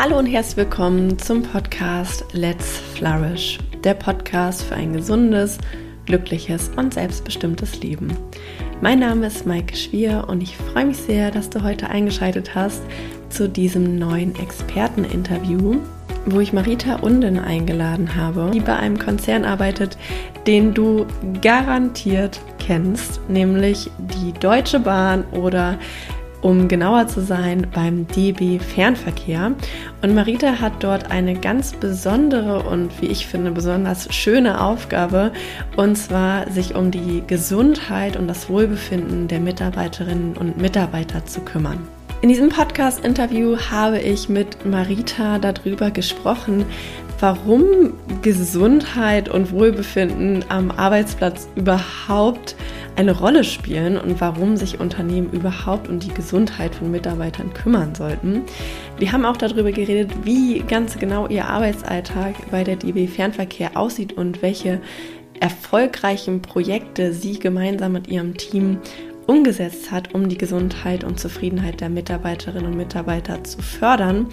Hallo und herzlich willkommen zum Podcast Let's Flourish, der Podcast für ein gesundes, glückliches und selbstbestimmtes Leben. Mein Name ist Maike Schwier und ich freue mich sehr, dass du heute eingeschaltet hast zu diesem neuen Experteninterview, wo ich Marita Unden eingeladen habe, die bei einem Konzern arbeitet, den du garantiert kennst, nämlich die Deutsche Bahn oder um genauer zu sein, beim DB Fernverkehr. Und Marita hat dort eine ganz besondere und wie ich finde besonders schöne Aufgabe, und zwar sich um die Gesundheit und das Wohlbefinden der Mitarbeiterinnen und Mitarbeiter zu kümmern. In diesem Podcast-Interview habe ich mit Marita darüber gesprochen, warum Gesundheit und Wohlbefinden am Arbeitsplatz überhaupt eine Rolle spielen und warum sich Unternehmen überhaupt um die Gesundheit von Mitarbeitern kümmern sollten. Wir haben auch darüber geredet, wie ganz genau ihr Arbeitsalltag bei der DB Fernverkehr aussieht und welche erfolgreichen Projekte sie gemeinsam mit ihrem Team umgesetzt hat, um die Gesundheit und Zufriedenheit der Mitarbeiterinnen und Mitarbeiter zu fördern.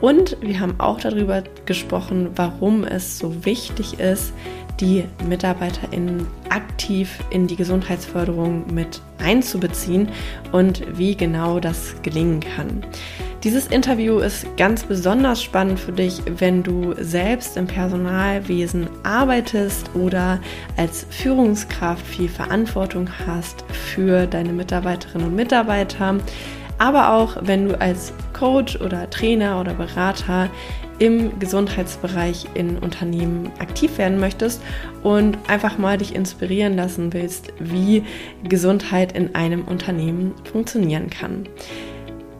Und wir haben auch darüber gesprochen, warum es so wichtig ist, die MitarbeiterInnen aktiv in die Gesundheitsförderung mit einzubeziehen und wie genau das gelingen kann. Dieses Interview ist ganz besonders spannend für dich, wenn du selbst im Personalwesen arbeitest oder als Führungskraft viel Verantwortung hast für deine Mitarbeiterinnen und Mitarbeiter, aber auch wenn du als Coach oder Trainer oder Berater im Gesundheitsbereich in Unternehmen aktiv werden möchtest und einfach mal dich inspirieren lassen willst, wie Gesundheit in einem Unternehmen funktionieren kann.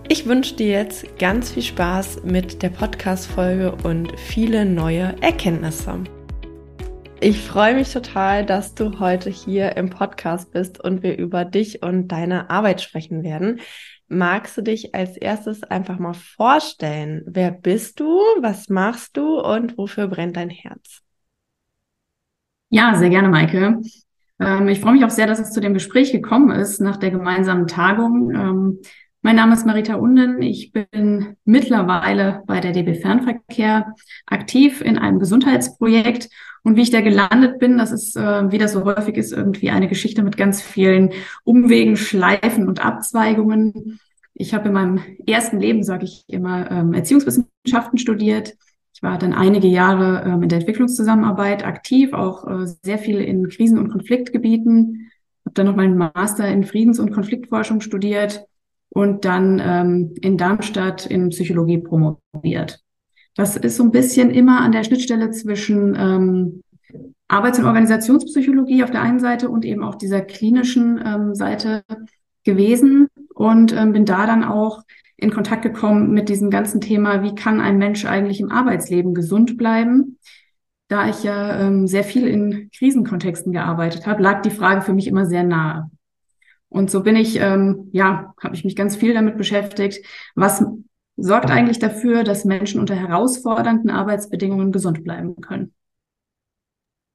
Ich wünsche dir jetzt ganz viel Spaß mit der Podcast-Folge und viele neue Erkenntnisse. Ich freue mich total, dass du heute hier im Podcast bist und wir über dich und deine Arbeit sprechen werden. Magst du dich als erstes einfach mal vorstellen? Wer bist du? Was machst du? Und wofür brennt dein Herz? Ja, sehr gerne, Maike. Ähm, ich freue mich auch sehr, dass es zu dem Gespräch gekommen ist nach der gemeinsamen Tagung. Ähm, mein Name ist Marita Unden. Ich bin mittlerweile bei der DB Fernverkehr aktiv in einem Gesundheitsprojekt. Und wie ich da gelandet bin, das ist, äh, wie das so häufig ist, irgendwie eine Geschichte mit ganz vielen Umwegen, Schleifen und Abzweigungen. Ich habe in meinem ersten Leben, sage ich immer, ähm, Erziehungswissenschaften studiert. Ich war dann einige Jahre ähm, in der Entwicklungszusammenarbeit aktiv, auch äh, sehr viel in Krisen- und Konfliktgebieten. Habe dann noch meinen Master in Friedens- und Konfliktforschung studiert und dann ähm, in Darmstadt in Psychologie promoviert. Das ist so ein bisschen immer an der Schnittstelle zwischen ähm, Arbeits- und Organisationspsychologie auf der einen Seite und eben auch dieser klinischen ähm, Seite gewesen und ähm, bin da dann auch in Kontakt gekommen mit diesem ganzen Thema, wie kann ein Mensch eigentlich im Arbeitsleben gesund bleiben? Da ich ja ähm, sehr viel in Krisenkontexten gearbeitet habe, lag die Frage für mich immer sehr nahe. Und so bin ich, ähm, ja, habe ich mich ganz viel damit beschäftigt. Was sorgt eigentlich dafür, dass Menschen unter herausfordernden Arbeitsbedingungen gesund bleiben können?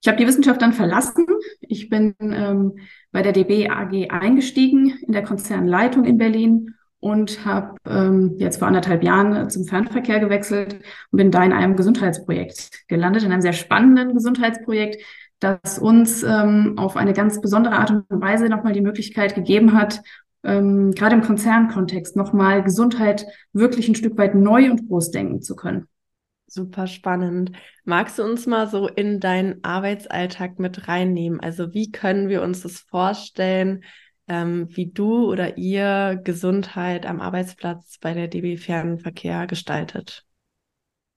Ich habe die Wissenschaft dann verlassen. Ich bin ähm, bei der DB AG eingestiegen in der Konzernleitung in Berlin und habe ähm, jetzt vor anderthalb Jahren zum Fernverkehr gewechselt und bin da in einem Gesundheitsprojekt gelandet, in einem sehr spannenden Gesundheitsprojekt, das uns ähm, auf eine ganz besondere Art und Weise nochmal die Möglichkeit gegeben hat, ähm, gerade im Konzernkontext nochmal Gesundheit wirklich ein Stück weit neu und groß denken zu können. Super spannend. Magst du uns mal so in deinen Arbeitsalltag mit reinnehmen? Also wie können wir uns das vorstellen, ähm, wie du oder ihr Gesundheit am Arbeitsplatz bei der DB Fernverkehr gestaltet?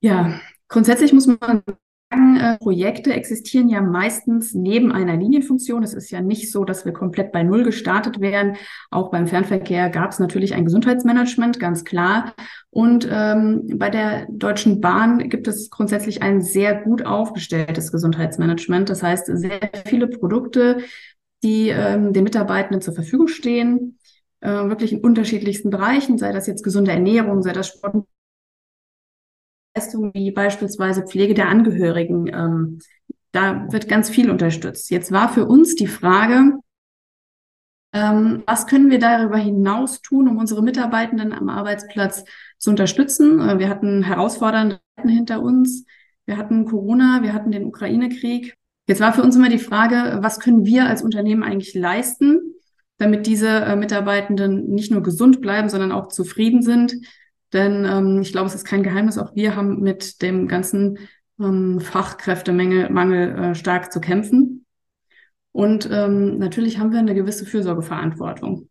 Ja, grundsätzlich muss man Projekte existieren ja meistens neben einer Linienfunktion. Es ist ja nicht so, dass wir komplett bei Null gestartet wären. Auch beim Fernverkehr gab es natürlich ein Gesundheitsmanagement, ganz klar. Und ähm, bei der Deutschen Bahn gibt es grundsätzlich ein sehr gut aufgestelltes Gesundheitsmanagement. Das heißt, sehr viele Produkte, die ähm, den Mitarbeitenden zur Verfügung stehen, äh, wirklich in unterschiedlichsten Bereichen, sei das jetzt gesunde Ernährung, sei das Sport Leistungen wie beispielsweise Pflege der Angehörigen. Ähm, da wird ganz viel unterstützt. Jetzt war für uns die Frage, Ähm, was können wir darüber hinaus tun, um unsere Mitarbeitenden am Arbeitsplatz zu unterstützen? Äh, wir hatten herausfordernde Zeiten hinter uns. Wir hatten Corona, wir hatten den Ukraine-Krieg. Jetzt war für uns immer die Frage, was können wir als Unternehmen eigentlich leisten, damit diese äh, Mitarbeitenden nicht nur gesund bleiben, sondern auch zufrieden sind. Denn ähm, ich glaube, es ist kein Geheimnis, auch wir haben mit dem ganzen ähm, Fachkräftemangel Mangel, äh, stark zu kämpfen. Und ähm, natürlich haben wir eine gewisse Fürsorgeverantwortung.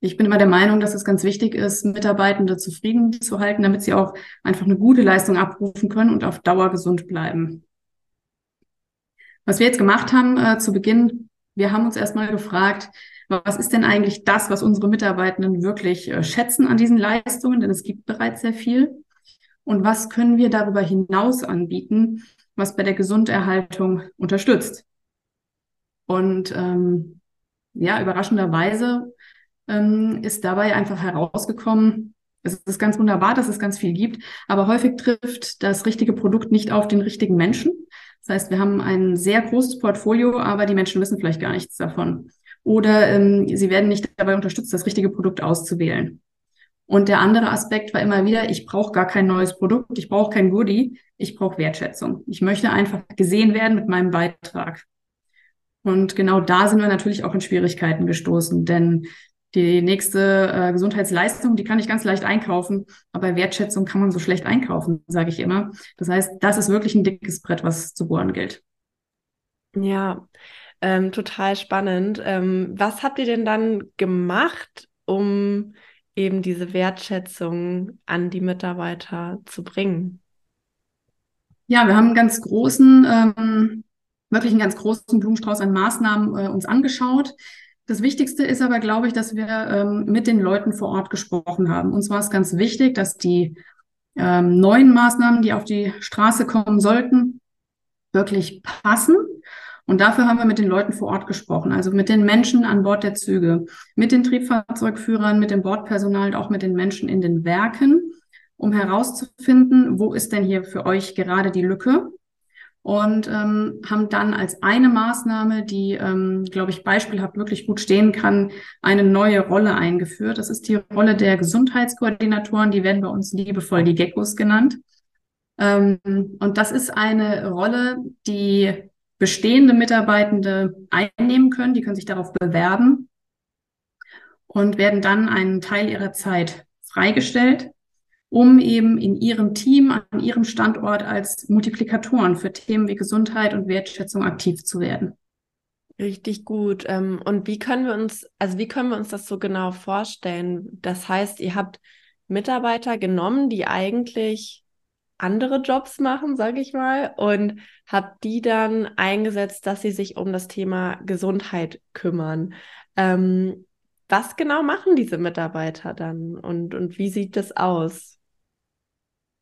Ich bin immer der Meinung, dass es ganz wichtig ist, Mitarbeitende zufrieden zu halten, damit sie auch einfach eine gute Leistung abrufen können und auf Dauer gesund bleiben. Was wir jetzt gemacht haben äh, zu Beginn, wir haben uns erstmal gefragt, was ist denn eigentlich das, was unsere Mitarbeitenden wirklich äh, schätzen an diesen Leistungen? Denn es gibt bereits sehr viel. Und was können wir darüber hinaus anbieten, was bei der Gesunderhaltung unterstützt? Und ähm, ja, überraschenderweise ähm, ist dabei einfach herausgekommen, es ist ganz wunderbar, dass es ganz viel gibt, aber häufig trifft das richtige Produkt nicht auf den richtigen Menschen. Das heißt, wir haben ein sehr großes Portfolio, aber die Menschen wissen vielleicht gar nichts davon. Oder ähm, sie werden nicht dabei unterstützt, das richtige Produkt auszuwählen. Und der andere Aspekt war immer wieder, ich brauche gar kein neues Produkt, ich brauche kein Goodie, ich brauche Wertschätzung. Ich möchte einfach gesehen werden mit meinem Beitrag. Und genau da sind wir natürlich auch in Schwierigkeiten gestoßen, denn die nächste äh, Gesundheitsleistung, die kann ich ganz leicht einkaufen, aber Wertschätzung kann man so schlecht einkaufen, sage ich immer. Das heißt, das ist wirklich ein dickes Brett, was zu bohren gilt. Ja, ähm, total spannend. Ähm, was habt ihr denn dann gemacht, um eben diese Wertschätzung an die Mitarbeiter zu bringen? Ja, wir haben einen ganz großen ähm, wirklich einen ganz großen Blumenstrauß an Maßnahmen äh, uns angeschaut. Das Wichtigste ist aber, glaube ich, dass wir ähm, mit den Leuten vor Ort gesprochen haben. Uns war es ganz wichtig, dass die ähm, neuen Maßnahmen, die auf die Straße kommen sollten, wirklich passen. Und dafür haben wir mit den Leuten vor Ort gesprochen, also mit den Menschen an Bord der Züge, mit den Triebfahrzeugführern, mit dem Bordpersonal und auch mit den Menschen in den Werken, um herauszufinden, wo ist denn hier für euch gerade die Lücke und ähm, haben dann als eine Maßnahme, die, ähm, glaube ich, beispielhaft wirklich gut stehen kann, eine neue Rolle eingeführt. Das ist die Rolle der Gesundheitskoordinatoren, die werden bei uns liebevoll die Geckos genannt. Ähm, und das ist eine Rolle, die bestehende Mitarbeitende einnehmen können, die können sich darauf bewerben und werden dann einen Teil ihrer Zeit freigestellt um eben in ihrem Team, an ihrem Standort als Multiplikatoren für Themen wie Gesundheit und Wertschätzung aktiv zu werden. Richtig gut. Ähm, und wie können wir uns, also wie können wir uns das so genau vorstellen? Das heißt, ihr habt Mitarbeiter genommen, die eigentlich andere Jobs machen, sage ich mal, und habt die dann eingesetzt, dass sie sich um das Thema Gesundheit kümmern. Ähm, was genau machen diese Mitarbeiter dann und, und wie sieht das aus?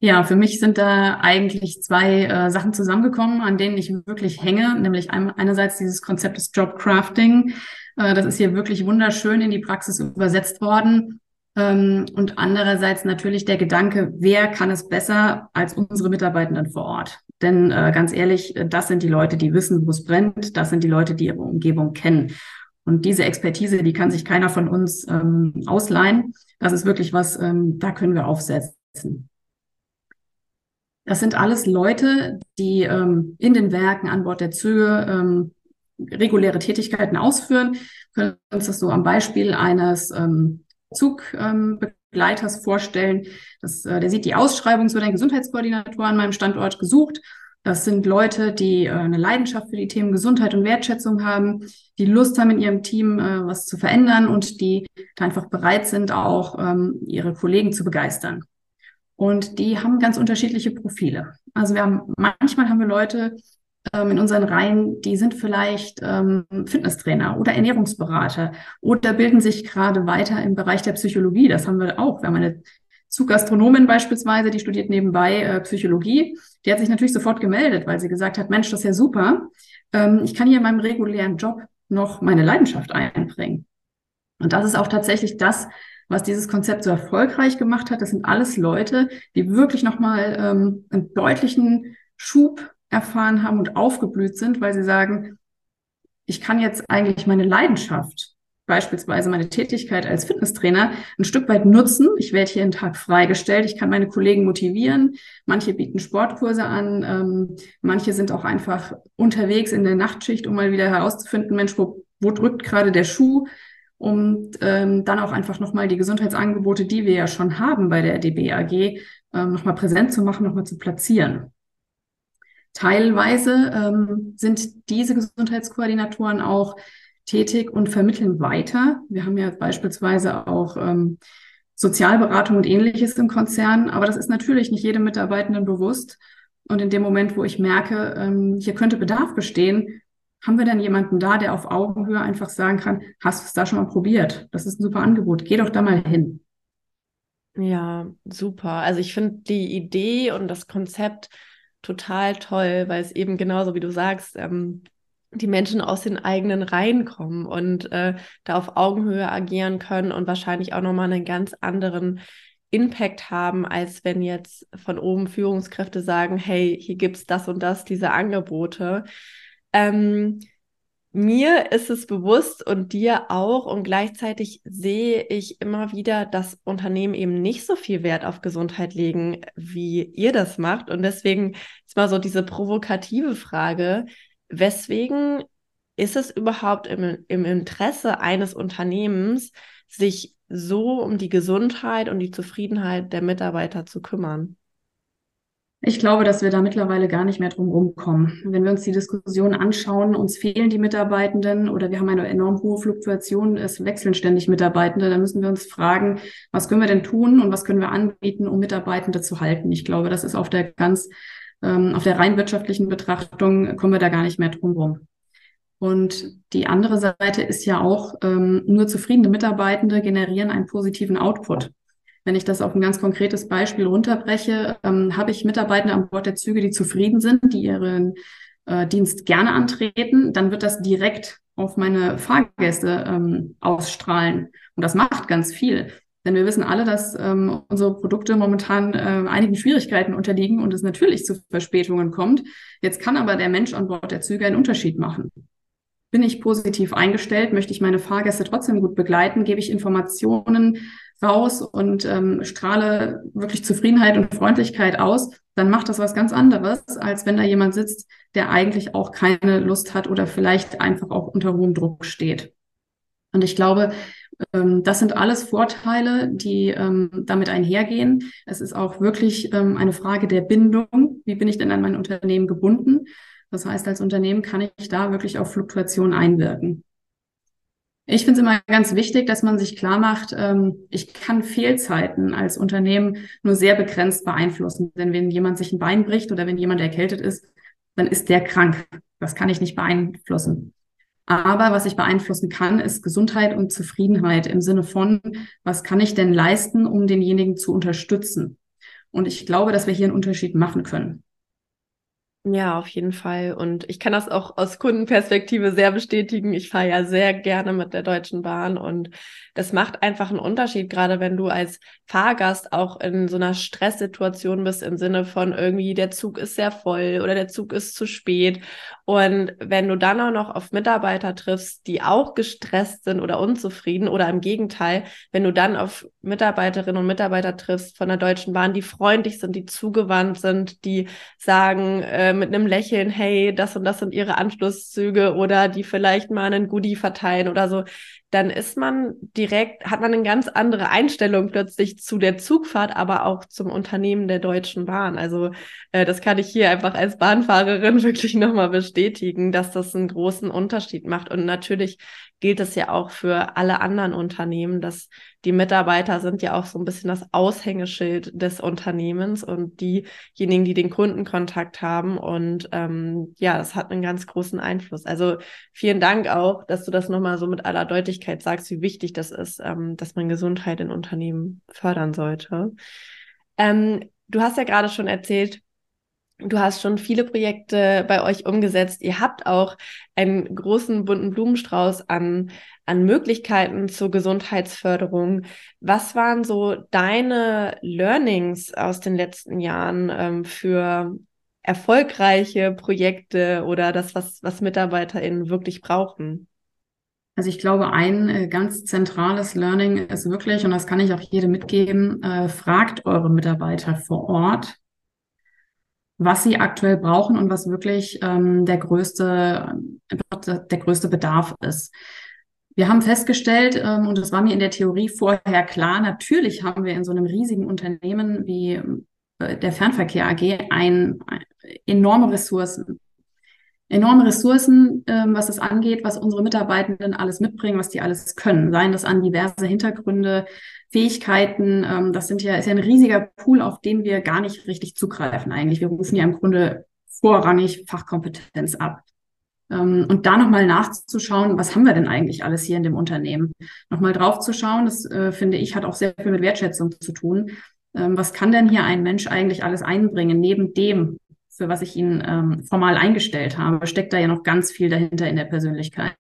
Ja, für mich sind da eigentlich zwei äh, Sachen zusammengekommen, an denen ich wirklich hänge, nämlich ein, einerseits dieses Konzept des Jobcrafting. Äh, das ist hier wirklich wunderschön in die Praxis übersetzt worden. Ähm, und andererseits natürlich der Gedanke, wer kann es besser als unsere Mitarbeitenden vor Ort? Denn äh, ganz ehrlich, das sind die Leute, die wissen, wo es brennt. Das sind die Leute, die ihre Umgebung kennen. Und diese Expertise, die kann sich keiner von uns ähm, ausleihen. Das ist wirklich was, ähm, da können wir aufsetzen. Das sind alles Leute, die in den Werken an Bord der Züge reguläre Tätigkeiten ausführen. Wir können uns das so am Beispiel eines Zugbegleiters vorstellen. Das, äh, der sieht die Ausschreibung, es wird ein Gesundheitskoordinator an meinem Standort gesucht. Das sind Leute, die äh, eine Leidenschaft für die Themen Gesundheit und Wertschätzung haben, die Lust haben, in ihrem Team äh, was zu verändern und die einfach bereit sind, auch ähm, ihre Kollegen zu begeistern. Und die haben ganz unterschiedliche Profile. Also wir haben, manchmal haben wir Leute ähm, in unseren Reihen, die sind vielleicht ähm, Fitnesstrainer oder Ernährungsberater oder bilden sich gerade weiter im Bereich der Psychologie. Das haben wir auch. Wir haben eine Zugastronomin beispielsweise, die studiert nebenbei äh, Psychologie. Die hat sich natürlich sofort gemeldet, weil sie gesagt hat, Mensch, das ist ja super. Ähm, ich kann hier in meinem regulären Job noch meine Leidenschaft einbringen. Und das ist auch tatsächlich das, was dieses Konzept so erfolgreich gemacht hat. Das sind alles Leute, die wirklich nochmal ähm, einen deutlichen Schub erfahren haben und aufgeblüht sind, weil sie sagen, ich kann jetzt eigentlich meine Leidenschaft beispielsweise meine Tätigkeit als Fitnesstrainer ein Stück weit nutzen. Ich werde hier einen Tag freigestellt. Ich kann meine Kollegen motivieren. Manche bieten Sportkurse an. Ähm, manche sind auch einfach unterwegs in der Nachtschicht, um mal wieder herauszufinden, Mensch, wo, wo drückt gerade der Schuh? Und ähm, dann auch einfach nochmal die Gesundheitsangebote, die wir ja schon haben bei der DBAG, ähm, nochmal präsent zu machen, nochmal zu platzieren. Teilweise ähm, sind diese Gesundheitskoordinatoren auch tätig und vermitteln weiter. Wir haben ja beispielsweise auch ähm, Sozialberatung und ähnliches im Konzern, aber das ist natürlich nicht jedem Mitarbeitenden bewusst. Und in dem Moment, wo ich merke, ähm, hier könnte Bedarf bestehen, haben wir dann jemanden da, der auf Augenhöhe einfach sagen kann, hast du es da schon mal probiert? Das ist ein super Angebot, geh doch da mal hin. Ja, super. Also ich finde die Idee und das Konzept total toll, weil es eben genauso wie du sagst, ähm, die Menschen aus den eigenen Reihen kommen und äh, da auf Augenhöhe agieren können und wahrscheinlich auch nochmal einen ganz anderen Impact haben, als wenn jetzt von oben Führungskräfte sagen, hey, hier gibt es das und das, diese Angebote. Ähm, mir ist es bewusst und dir auch und gleichzeitig sehe ich immer wieder, dass Unternehmen eben nicht so viel Wert auf Gesundheit legen, wie ihr das macht. Und deswegen ist mal so diese provokative Frage, weswegen ist es überhaupt im, im Interesse eines Unternehmens, sich so um die Gesundheit und die Zufriedenheit der Mitarbeiter zu kümmern? Ich glaube, dass wir da mittlerweile gar nicht mehr drum rumkommen. Wenn wir uns die Diskussion anschauen, uns fehlen die Mitarbeitenden oder wir haben eine enorm hohe Fluktuation, es wechseln ständig Mitarbeitende, dann müssen wir uns fragen, was können wir denn tun und was können wir anbieten, um Mitarbeitende zu halten? Ich glaube, das ist auf der ganz, ähm, auf der rein wirtschaftlichen Betrachtung kommen wir da gar nicht mehr drum rum. Und die andere Seite ist ja auch, ähm, nur zufriedene Mitarbeitende generieren einen positiven Output. Wenn ich das auf ein ganz konkretes Beispiel runterbreche, ähm, habe ich Mitarbeiter an Bord der Züge, die zufrieden sind, die ihren äh, Dienst gerne antreten, dann wird das direkt auf meine Fahrgäste ähm, ausstrahlen. Und das macht ganz viel. Denn wir wissen alle, dass ähm, unsere Produkte momentan äh, einigen Schwierigkeiten unterliegen und es natürlich zu Verspätungen kommt. Jetzt kann aber der Mensch an Bord der Züge einen Unterschied machen. Bin ich positiv eingestellt? Möchte ich meine Fahrgäste trotzdem gut begleiten? Gebe ich Informationen raus und ähm, strahle wirklich Zufriedenheit und Freundlichkeit aus, dann macht das was ganz anderes, als wenn da jemand sitzt, der eigentlich auch keine Lust hat oder vielleicht einfach auch unter hohem Druck steht. Und ich glaube, ähm, das sind alles Vorteile, die ähm, damit einhergehen. Es ist auch wirklich ähm, eine Frage der Bindung. Wie bin ich denn an mein Unternehmen gebunden? Das heißt, als Unternehmen kann ich da wirklich auf Fluktuation einwirken. Ich finde es immer ganz wichtig, dass man sich klar macht, ähm, ich kann Fehlzeiten als Unternehmen nur sehr begrenzt beeinflussen. Denn wenn jemand sich ein Bein bricht oder wenn jemand erkältet ist, dann ist der krank. Das kann ich nicht beeinflussen. Aber was ich beeinflussen kann, ist Gesundheit und Zufriedenheit im Sinne von, was kann ich denn leisten, um denjenigen zu unterstützen? Und ich glaube, dass wir hier einen Unterschied machen können. Ja, auf jeden Fall. Und ich kann das auch aus Kundenperspektive sehr bestätigen. Ich fahre ja sehr gerne mit der Deutschen Bahn und das macht einfach einen Unterschied, gerade wenn du als Fahrgast auch in so einer Stresssituation bist, im Sinne von irgendwie der Zug ist sehr voll oder der Zug ist zu spät. Und wenn du dann auch noch auf Mitarbeiter triffst, die auch gestresst sind oder unzufrieden oder im Gegenteil, wenn du dann auf Mitarbeiterinnen und Mitarbeiter triffst von der Deutschen Bahn, die freundlich sind, die zugewandt sind, die sagen äh, mit einem Lächeln, hey, das und das sind ihre Anschlusszüge oder die vielleicht mal einen Goodie verteilen oder so, dann ist man direkt, hat man eine ganz andere Einstellung plötzlich zu der Zugfahrt, aber auch zum Unternehmen der Deutschen Bahn. Also äh, das kann ich hier einfach als Bahnfahrerin wirklich nochmal bestätigen, dass das einen großen Unterschied macht. Und natürlich gilt es ja auch für alle anderen Unternehmen, dass die Mitarbeiter sind ja auch so ein bisschen das Aushängeschild des Unternehmens und diejenigen, die den Kundenkontakt haben. Und ähm, ja, das hat einen ganz großen Einfluss. Also vielen Dank auch, dass du das nochmal so mit aller Deutlichkeit sagst, wie wichtig das ist, ähm, dass man Gesundheit in Unternehmen fördern sollte. Ähm, du hast ja gerade schon erzählt, Du hast schon viele Projekte bei euch umgesetzt. Ihr habt auch einen großen bunten Blumenstrauß an, an Möglichkeiten zur Gesundheitsförderung. Was waren so deine Learnings aus den letzten Jahren ähm, für erfolgreiche Projekte oder das, was, was MitarbeiterInnen wirklich brauchen? Also ich glaube, ein äh, ganz zentrales Learning ist wirklich, und das kann ich auch jedem mitgeben, äh, fragt eure Mitarbeiter vor Ort, was sie aktuell brauchen und was wirklich ähm, der größte, der größte Bedarf ist. Wir haben festgestellt, ähm, und das war mir in der Theorie vorher klar, natürlich haben wir in so einem riesigen Unternehmen wie äh, der Fernverkehr AG ein, ein enorme Ressourcen enorme Ressourcen, ähm, was es angeht, was unsere Mitarbeitenden alles mitbringen, was die alles können. Seien das an diverse Hintergründe, Fähigkeiten. Ähm, das sind ja, ist ja ein riesiger Pool, auf den wir gar nicht richtig zugreifen eigentlich. Wir rufen ja im Grunde vorrangig Fachkompetenz ab. Ähm, und da nochmal nachzuschauen, was haben wir denn eigentlich alles hier in dem Unternehmen? Nochmal draufzuschauen, das äh, finde ich, hat auch sehr viel mit Wertschätzung zu tun. Ähm, was kann denn hier ein Mensch eigentlich alles einbringen, neben dem, für was ich ihn ähm, formal eingestellt habe, steckt da ja noch ganz viel dahinter in der Persönlichkeit.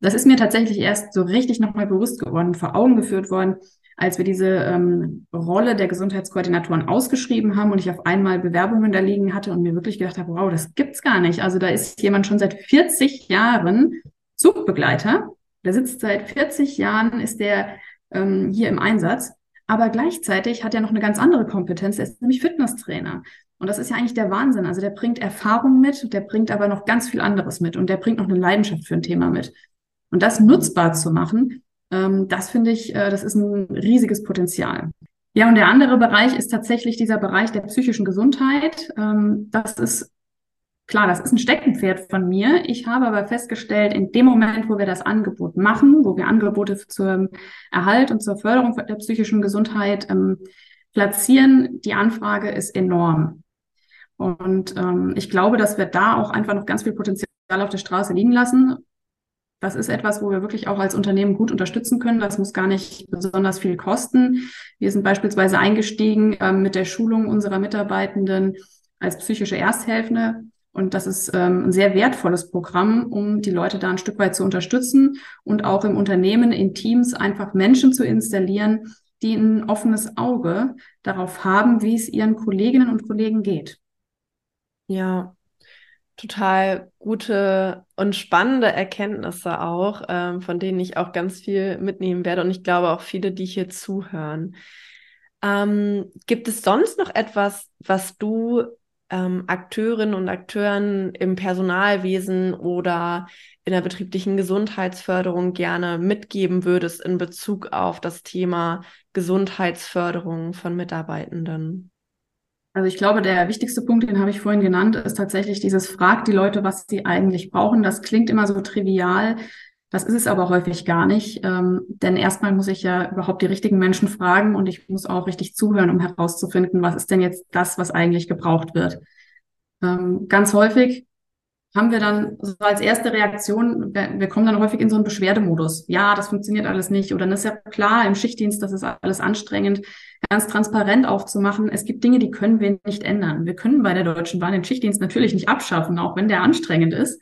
Das ist mir tatsächlich erst so richtig nochmal bewusst geworden, vor Augen geführt worden, als wir diese ähm, Rolle der Gesundheitskoordinatoren ausgeschrieben haben und ich auf einmal Bewerbungen da liegen hatte und mir wirklich gedacht habe, wow, das gibt's gar nicht. Also da ist jemand schon seit 40 Jahren Zugbegleiter. Der sitzt seit 40 Jahren, ist der ähm, hier im Einsatz. Aber gleichzeitig hat er noch eine ganz andere Kompetenz. Er ist nämlich Fitnesstrainer. Und das ist ja eigentlich der Wahnsinn. Also der bringt Erfahrung mit, der bringt aber noch ganz viel anderes mit und der bringt noch eine Leidenschaft für ein Thema mit. Und das nutzbar zu machen, ähm, das finde ich, äh, das ist ein riesiges Potenzial. Ja, und der andere Bereich ist tatsächlich dieser Bereich der psychischen Gesundheit. Ähm, das ist klar, das ist ein Steckenpferd von mir. Ich habe aber festgestellt, in dem Moment, wo wir das Angebot machen, wo wir Angebote zum Erhalt und zur Förderung der psychischen Gesundheit ähm, platzieren, die Anfrage ist enorm. Und ähm, ich glaube, dass wir da auch einfach noch ganz viel Potenzial auf der Straße liegen lassen. Das ist etwas, wo wir wirklich auch als Unternehmen gut unterstützen können. Das muss gar nicht besonders viel kosten. Wir sind beispielsweise eingestiegen ähm, mit der Schulung unserer Mitarbeitenden als psychische Ersthelfende. Und das ist ähm, ein sehr wertvolles Programm, um die Leute da ein Stück weit zu unterstützen und auch im Unternehmen, in Teams einfach Menschen zu installieren, die ein offenes Auge darauf haben, wie es ihren Kolleginnen und Kollegen geht. Ja, total gute und spannende Erkenntnisse auch, ähm, von denen ich auch ganz viel mitnehmen werde und ich glaube auch viele, die hier zuhören. Ähm, gibt es sonst noch etwas, was du ähm, Akteurinnen und Akteuren im Personalwesen oder in der betrieblichen Gesundheitsförderung gerne mitgeben würdest in Bezug auf das Thema Gesundheitsförderung von Mitarbeitenden? Also ich glaube, der wichtigste Punkt, den habe ich vorhin genannt, ist tatsächlich dieses Frag die Leute, was sie eigentlich brauchen. Das klingt immer so trivial. Das ist es aber häufig gar nicht. Ähm, denn erstmal muss ich ja überhaupt die richtigen Menschen fragen und ich muss auch richtig zuhören, um herauszufinden, was ist denn jetzt das, was eigentlich gebraucht wird. Ähm, ganz häufig haben wir dann so als erste Reaktion, wir, kommen dann häufig in so einen Beschwerdemodus. Ja, das funktioniert alles nicht. Oder dann ist ja klar im Schichtdienst, das ist alles anstrengend ganz transparent aufzumachen. Es gibt Dinge, die können wir nicht ändern. Wir können bei der Deutschen Bahn den Schichtdienst natürlich nicht abschaffen, auch wenn der anstrengend ist.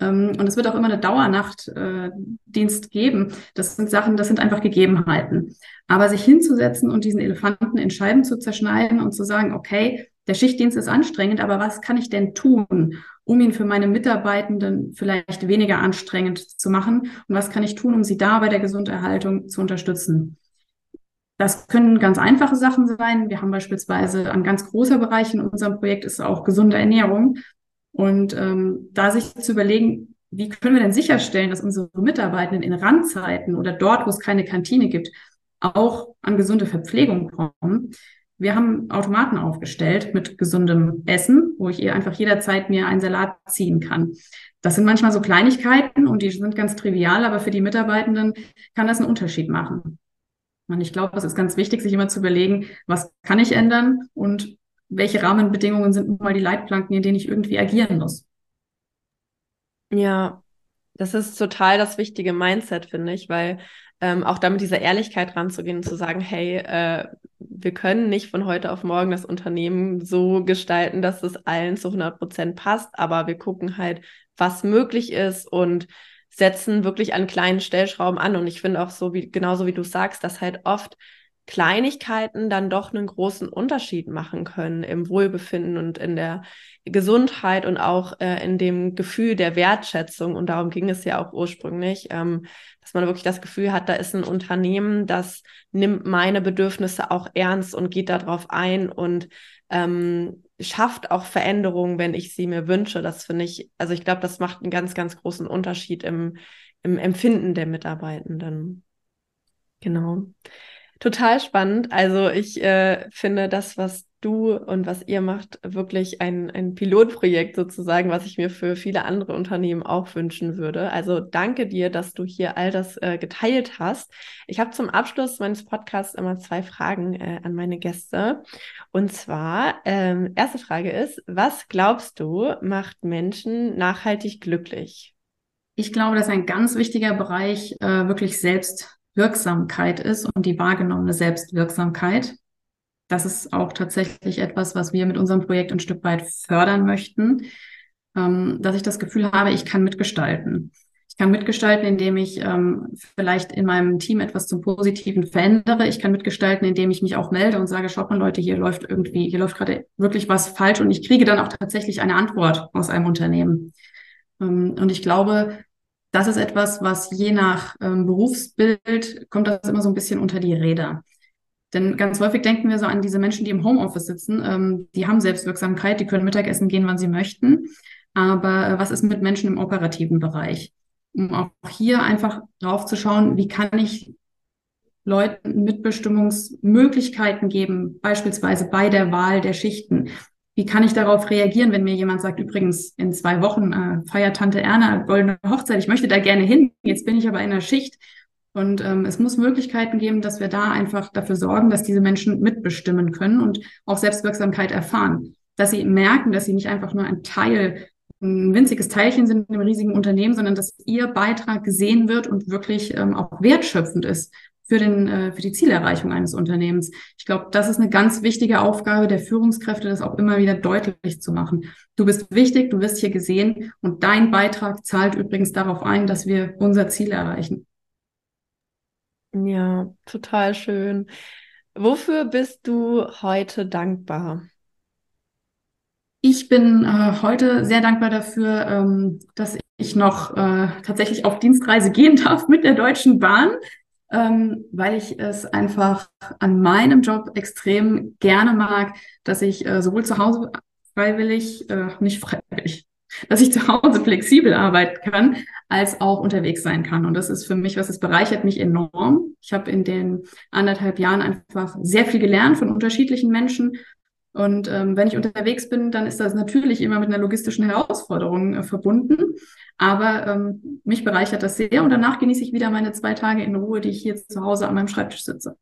Ähm, und es wird auch immer eine Dauernachtdienst äh, geben. Das sind Sachen, das sind einfach Gegebenheiten. Aber sich hinzusetzen und diesen Elefanten in Scheiben zu zerschneiden und zu sagen, okay, der Schichtdienst ist anstrengend, aber was kann ich denn tun, um ihn für meine Mitarbeitenden vielleicht weniger anstrengend zu machen? Und was kann ich tun, um sie da bei der Gesunderhaltung zu unterstützen? Das können ganz einfache Sachen sein. Wir haben beispielsweise ein ganz großer Bereich in unserem Projekt ist auch gesunde Ernährung. Und ähm, da sich zu überlegen, wie können wir denn sicherstellen, dass unsere Mitarbeitenden in Randzeiten oder dort, wo es keine Kantine gibt, auch an gesunde Verpflegung kommen. Wir haben Automaten aufgestellt mit gesundem Essen, wo ich ihr einfach jederzeit mir einen Salat ziehen kann. Das sind manchmal so Kleinigkeiten und die sind ganz trivial, aber für die Mitarbeitenden kann das einen Unterschied machen. Und ich glaube, es ist ganz wichtig, sich immer zu überlegen, was kann ich ändern und welche Rahmenbedingungen sind nun mal die Leitplanken, in denen ich irgendwie agieren muss. Ja, das ist total das wichtige Mindset, finde ich, weil ähm, auch damit dieser Ehrlichkeit ranzugehen und zu sagen, hey, äh, wir können nicht von heute auf morgen das Unternehmen so gestalten, dass es allen zu 100 Prozent passt, aber wir gucken halt, was möglich ist und setzen wirklich an kleinen Stellschrauben an. Und ich finde auch so, wie, genauso wie du sagst, dass halt oft Kleinigkeiten dann doch einen großen Unterschied machen können im Wohlbefinden und in der Gesundheit und auch äh, in dem Gefühl der Wertschätzung. Und darum ging es ja auch ursprünglich, ähm, dass man wirklich das Gefühl hat, da ist ein Unternehmen, das nimmt meine Bedürfnisse auch ernst und geht darauf ein und ähm, schafft auch Veränderungen, wenn ich sie mir wünsche. Das finde ich, also ich glaube, das macht einen ganz, ganz großen Unterschied im, im Empfinden der Mitarbeitenden. Genau. Total spannend. Also ich äh, finde das, was du und was ihr macht, wirklich ein, ein Pilotprojekt sozusagen, was ich mir für viele andere Unternehmen auch wünschen würde. Also danke dir, dass du hier all das äh, geteilt hast. Ich habe zum Abschluss meines Podcasts immer zwei Fragen äh, an meine Gäste. Und zwar, ähm, erste Frage ist, was glaubst du, macht Menschen nachhaltig glücklich? Ich glaube, dass ein ganz wichtiger Bereich äh, wirklich Selbstwirksamkeit ist und die wahrgenommene Selbstwirksamkeit. Das ist auch tatsächlich etwas, was wir mit unserem Projekt ein Stück weit fördern möchten, ähm, dass ich das Gefühl habe, ich kann mitgestalten. Ich kann mitgestalten, indem ich ähm, vielleicht in meinem Team etwas zum Positiven verändere. Ich kann mitgestalten, indem ich mich auch melde und sage, schaut mal Leute, hier läuft irgendwie, hier läuft gerade wirklich was falsch und ich kriege dann auch tatsächlich eine Antwort aus einem Unternehmen. Ähm, und ich glaube, das ist etwas, was je nach ähm, Berufsbild kommt das immer so ein bisschen unter die Räder. Denn ganz häufig denken wir so an diese Menschen, die im Homeoffice sitzen. Ähm, die haben Selbstwirksamkeit, die können Mittagessen gehen, wann sie möchten. Aber äh, was ist mit Menschen im operativen Bereich? Um auch hier einfach drauf zu schauen, wie kann ich Leuten Mitbestimmungsmöglichkeiten geben, beispielsweise bei der Wahl der Schichten. Wie kann ich darauf reagieren, wenn mir jemand sagt, übrigens, in zwei Wochen äh, feiert Tante Erna goldene Hochzeit, ich möchte da gerne hin, jetzt bin ich aber in der Schicht. Und ähm, es muss Möglichkeiten geben, dass wir da einfach dafür sorgen, dass diese Menschen mitbestimmen können und auch Selbstwirksamkeit erfahren. Dass sie merken, dass sie nicht einfach nur ein Teil, ein winziges Teilchen sind in einem riesigen Unternehmen, sondern dass ihr Beitrag gesehen wird und wirklich ähm, auch wertschöpfend ist für, den, äh, für die Zielerreichung eines Unternehmens. Ich glaube, das ist eine ganz wichtige Aufgabe der Führungskräfte, das auch immer wieder deutlich zu machen. Du bist wichtig, du wirst hier gesehen und dein Beitrag zahlt übrigens darauf ein, dass wir unser Ziel erreichen. Ja, total schön. Wofür bist du heute dankbar? Ich bin äh, heute sehr dankbar dafür, ähm, dass ich noch äh, tatsächlich auf Dienstreise gehen darf mit der Deutschen Bahn ähm, weil ich es einfach an meinem Job extrem gerne mag, dass ich äh, sowohl zu Hause freiwillig, äh, nicht freiwillig, dass ich zu Hause flexibel arbeiten kann, als auch unterwegs sein kann. Und das ist für mich was, es bereichert mich enorm. Ich habe in den anderthalb Jahren einfach sehr viel gelernt von unterschiedlichen Menschen, und ähm, wenn ich unterwegs bin, dann ist das natürlich immer mit einer logistischen Herausforderung äh, verbunden. Aber ähm, mich bereichert das sehr und danach genieße ich wieder meine zwei Tage in Ruhe, die ich hier zu Hause an meinem Schreibtisch sitze.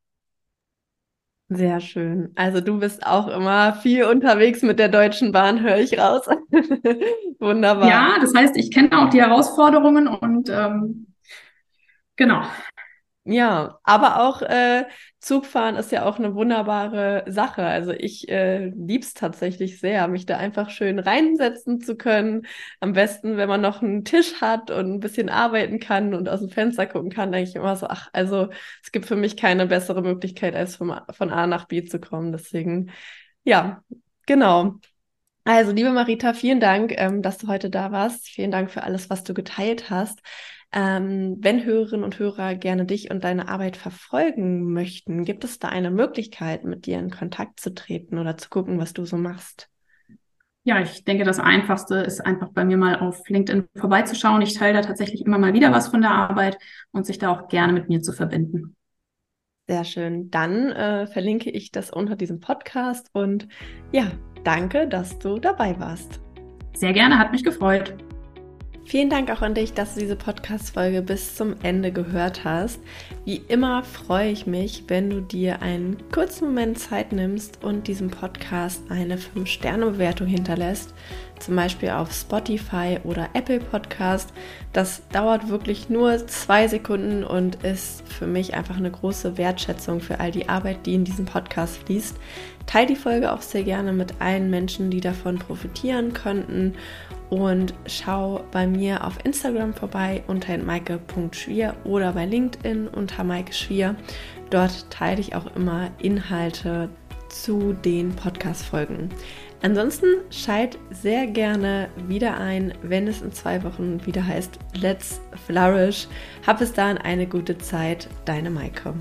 Sehr schön. Also du bist auch immer viel unterwegs mit der Deutschen Bahn, höre ich raus. Wunderbar. Ja, das heißt, ich kenne auch die Herausforderungen und ähm, genau. Ja, aber auch äh, Zugfahren ist ja auch eine wunderbare Sache. Also ich äh, lieb's tatsächlich sehr, mich da einfach schön reinsetzen zu können. Am besten, wenn man noch einen Tisch hat und ein bisschen arbeiten kann und aus dem Fenster gucken kann, denke ich immer so, ach, also es gibt für mich keine bessere Möglichkeit, als vom, von A nach B zu kommen. Deswegen, ja, genau. Also, liebe Marita, vielen Dank, ähm, dass du heute da warst. Vielen Dank für alles, was du geteilt hast. Ähm, wenn Hörerinnen und Hörer gerne dich und deine Arbeit verfolgen möchten, gibt es da eine Möglichkeit, mit dir in Kontakt zu treten oder zu gucken, was du so machst? Ja, ich denke, das Einfachste ist einfach bei mir mal auf LinkedIn vorbeizuschauen. Ich teile da tatsächlich immer mal wieder was von der Arbeit und sich da auch gerne mit mir zu verbinden. Sehr schön. Dann äh, verlinke ich das unter diesem Podcast und ja, danke, dass du dabei warst. Sehr gerne, hat mich gefreut. Vielen Dank auch an dich, dass du diese Podcast-Folge bis zum Ende gehört hast. Wie immer freue ich mich, wenn du dir einen kurzen Moment Zeit nimmst und diesem Podcast eine 5-Sterne-Bewertung hinterlässt. Zum Beispiel auf Spotify oder Apple Podcast. Das dauert wirklich nur zwei Sekunden und ist für mich einfach eine große Wertschätzung für all die Arbeit, die in diesem Podcast fließt. Teil die Folge auch sehr gerne mit allen Menschen, die davon profitieren könnten und schau bei mir auf Instagram vorbei unter maike.schwier oder bei LinkedIn unter Maike Schwier. Dort teile ich auch immer Inhalte zu den Podcast-Folgen. Ansonsten schalt sehr gerne wieder ein, wenn es in zwei Wochen wieder heißt Let's Flourish. Hab bis dahin eine gute Zeit, deine Maike.